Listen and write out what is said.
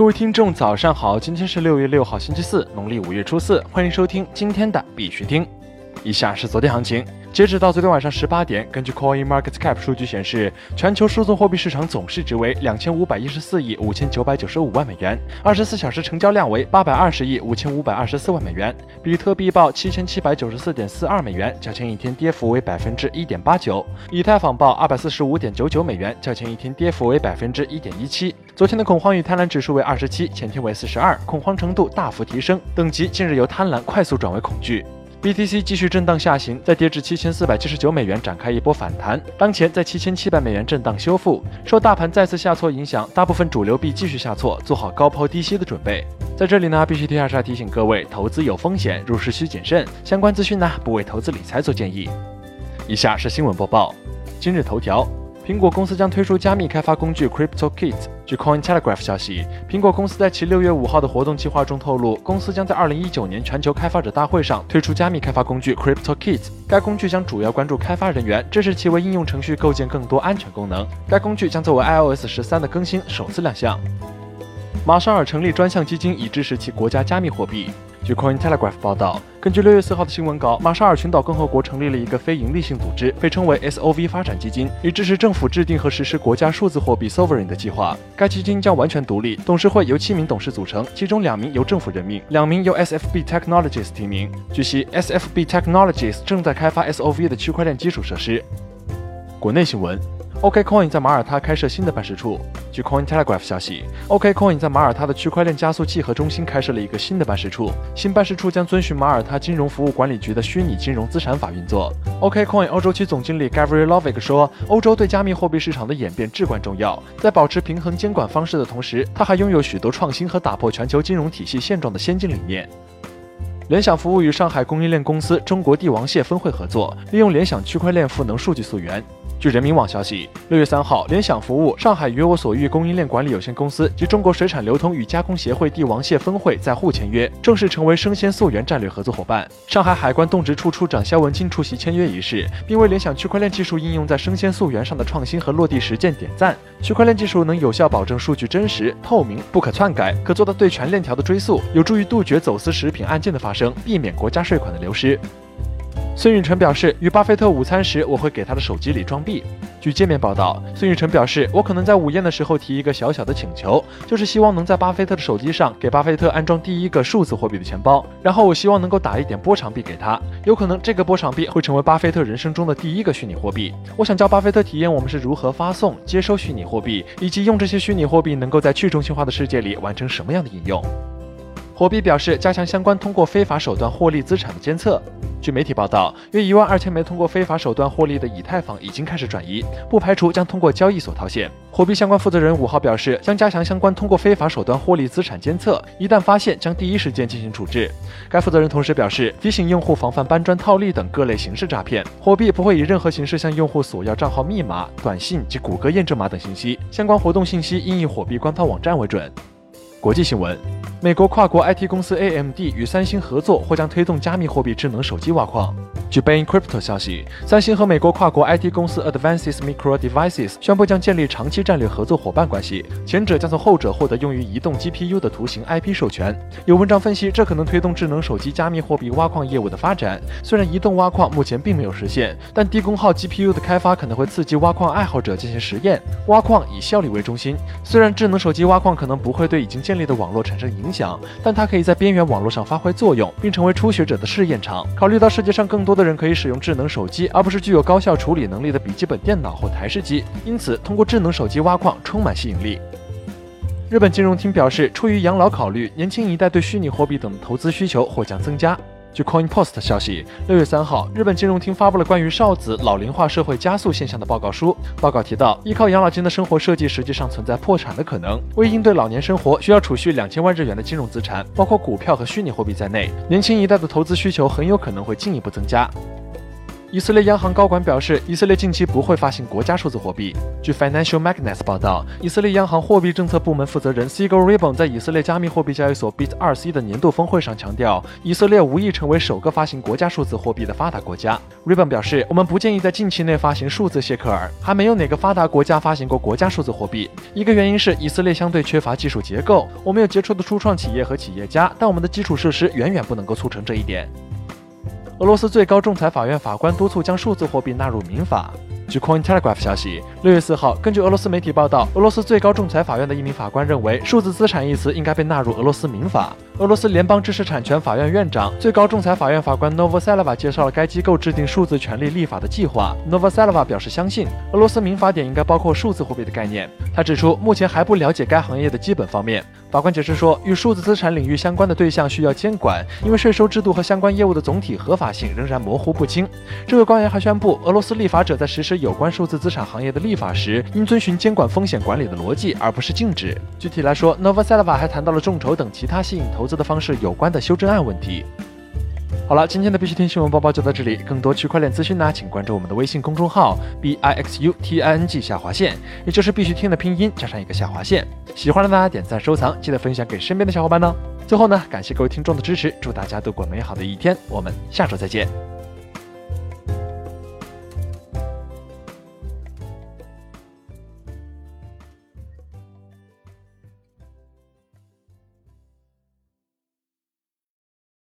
各位听众，早上好！今天是六月六号，星期四，农历五月初四，欢迎收听今天的必须听。以下是昨天行情。截止到昨天晚上十八点，根据 Coin Market Cap 数据显示，全球数字货币市场总市值为两千五百一十四亿五千九百九十五万美元，二十四小时成交量为八百二十亿五千五百二十四万美元。比特币报七千七百九十四点四二美元，较前一天跌幅为百分之一点八九。以太坊报二百四十五点九九美元，较前一天跌幅为百分之一点一七。昨天的恐慌与贪婪指数为二十七，前天为四十二，恐慌程度大幅提升，等级近日由贪婪快速转为恐惧。BTC 继续震荡下行，再跌至七千四百七十九美元展开一波反弹，当前在七千七百美元震荡修复。受大盘再次下挫影响，大部分主流币继续下挫，做好高抛低吸的准备。在这里呢，必须提下提醒各位，投资有风险，入市需谨慎。相关资讯呢，不为投资理财做建议。以下是新闻播报，今日头条。苹果公司将推出加密开发工具 CryptoKit。据 Cointelegraph 消息，苹果公司在其六月五号的活动计划中透露，公司将在二零一九年全球开发者大会上推出加密开发工具 CryptoKit。该工具将主要关注开发人员，支持其为应用程序构建更多安全功能。该工具将作为 iOS 十三的更新首次亮相。马绍尔成立专项基金以支持其国家加密货币。据 Cointelegraph 报道，根据六月四号的新闻稿，马绍尔群岛共和国成立了一个非营利性组织，被称为 SOV 发展基金，以支持政府制定和实施国家数字货币 Sovereign 的计划。该基金将完全独立，董事会由七名董事组成，其中两名由政府任命，两名由 SFB Technologies 提名。据悉，SFB Technologies 正在开发 SOV 的区块链基础设施。国内新闻。OKCoin 在马耳他开设新的办事处。据 Cointelegraph 消息，OKCoin 在马耳他的区块链加速器和中心开设了一个新的办事处。新办事处将遵循马耳他金融服务管理局的虚拟金融资产法运作。OKCoin 欧洲区总经理 Gavri Lovic 说：“欧洲对加密货币市场的演变至关重要，在保持平衡监管方式的同时，它还拥有许多创新和打破全球金融体系现状的先进理念。”联想服务与上海供应链公司中国帝王蟹分会合作，利用联想区块链赋能数据溯源。据人民网消息，六月三号，联想服务上海与我所欲供应链管理有限公司及中国水产流通与加工协会帝王蟹分会在沪签约，正式成为生鲜溯源战略合作伙伴。上海海关动植处处长肖文清出席签约仪式，并为联想区块链技术应用在生鲜溯源上的创新和落地实践点赞。区块链技术能有效保证数据真实、透明、不可篡改，可做到对全链条的追溯，有助于杜绝走私食品案件的发生，避免国家税款的流失。孙雨晨表示，与巴菲特午餐时，我会给他的手机里装币。据界面报道，孙雨晨表示，我可能在午宴的时候提一个小小的请求，就是希望能在巴菲特的手机上给巴菲特安装第一个数字货币的钱包，然后我希望能够打一点波场币给他，有可能这个波场币会成为巴菲特人生中的第一个虚拟货币。我想教巴菲特体验我们是如何发送、接收虚拟货币，以及用这些虚拟货币能够在去中心化的世界里完成什么样的应用。火币表示，加强相关通过非法手段获利资产的监测。据媒体报道，约一万二千枚通过非法手段获利的以太坊已经开始转移，不排除将通过交易所套现。火币相关负责人五号表示，将加强相关通过非法手段获利资产监测，一旦发现，将第一时间进行处置。该负责人同时表示，提醒用户防范搬砖套利等各类形式诈骗。火币不会以任何形式向用户索要账号密码、短信及谷歌验证码等信息，相关活动信息应以火币官方网站为准。国际新闻。美国跨国 IT 公司 AMD 与三星合作，或将推动加密货币智能手机挖矿。据 Bain Crypto 消息，三星和美国跨国 IT 公司 Advances Micro Devices 宣布将建立长期战略合作伙伴关系，前者将从后者获得用于移动 GPU 的图形 IP 授权。有文章分析，这可能推动智能手机加密货币挖矿业务的发展。虽然移动挖矿目前并没有实现，但低功耗 GPU 的开发可能会刺激挖矿爱好者进行实验。挖矿以效率为中心。虽然智能手机挖矿可能不会对已经便利的网络产生影响，但它可以在边缘网络上发挥作用，并成为初学者的试验场。考虑到世界上更多的人可以使用智能手机，而不是具有高效处理能力的笔记本电脑或台式机，因此通过智能手机挖矿充满吸引力。日本金融厅表示，出于养老考虑，年轻一代对虚拟货币等投资需求或将增加。据 CoinPost 消息，六月三号，日本金融厅发布了关于少子老龄化社会加速现象的报告书。报告提到，依靠养老金的生活设计实际上存在破产的可能。为应对老年生活需要储蓄两千万日元的金融资产，包括股票和虚拟货币在内，年轻一代的投资需求很有可能会进一步增加。以色列央行高管表示，以色列近期不会发行国家数字货币。据 Financial Magnates 报道，以色列央行货币政策部门负责人 Sigal Ribon 在以色列加密货币交易所 Bit2C 的年度峰会上强调，以色列无意成为首个发行国家数字货币的发达国家。Ribon 表示，我们不建议在近期内发行数字谢克尔，还没有哪个发达国家发行过国家数字货币。一个原因是以色列相对缺乏技术结构，我们有杰出的初创企业和企业家，但我们的基础设施远远不能够促成这一点。俄罗斯最高仲裁法院法官督促将数字货币纳入民法。据 Cointelegraph 消息，六月四号，根据俄罗斯媒体报道，俄罗斯最高仲裁法院的一名法官认为，数字资产一词应该被纳入俄罗斯民法。俄罗斯联邦知识产权法院院长、最高仲裁法院法官 Novoselova 介绍了该机构制定数字权利立法的计划。Novoselova 表示相信，俄罗斯民法典应该包括数字货币的概念。他指出，目前还不了解该行业的基本方面。法官解释说，与数字资产领域相关的对象需要监管，因为税收制度和相关业务的总体合法性仍然模糊不清。这位官员还宣布，俄罗斯立法者在实施有关数字资产行业的立法时，应遵循监管风险管理的逻辑，而不是禁止。具体来说 n o v a s e l v a 还谈到了众筹等其他吸引投资的方式有关的修正案问题。好了，今天的必须听新闻播报就到这里。更多区块链资讯呢，请关注我们的微信公众号 b i x u t i n g 下划线，也就是必须听的拼音加上一个下划线。喜欢的大家点赞收藏，记得分享给身边的小伙伴呢。最后呢，感谢各位听众的支持，祝大家度过美好的一天，我们下周再见。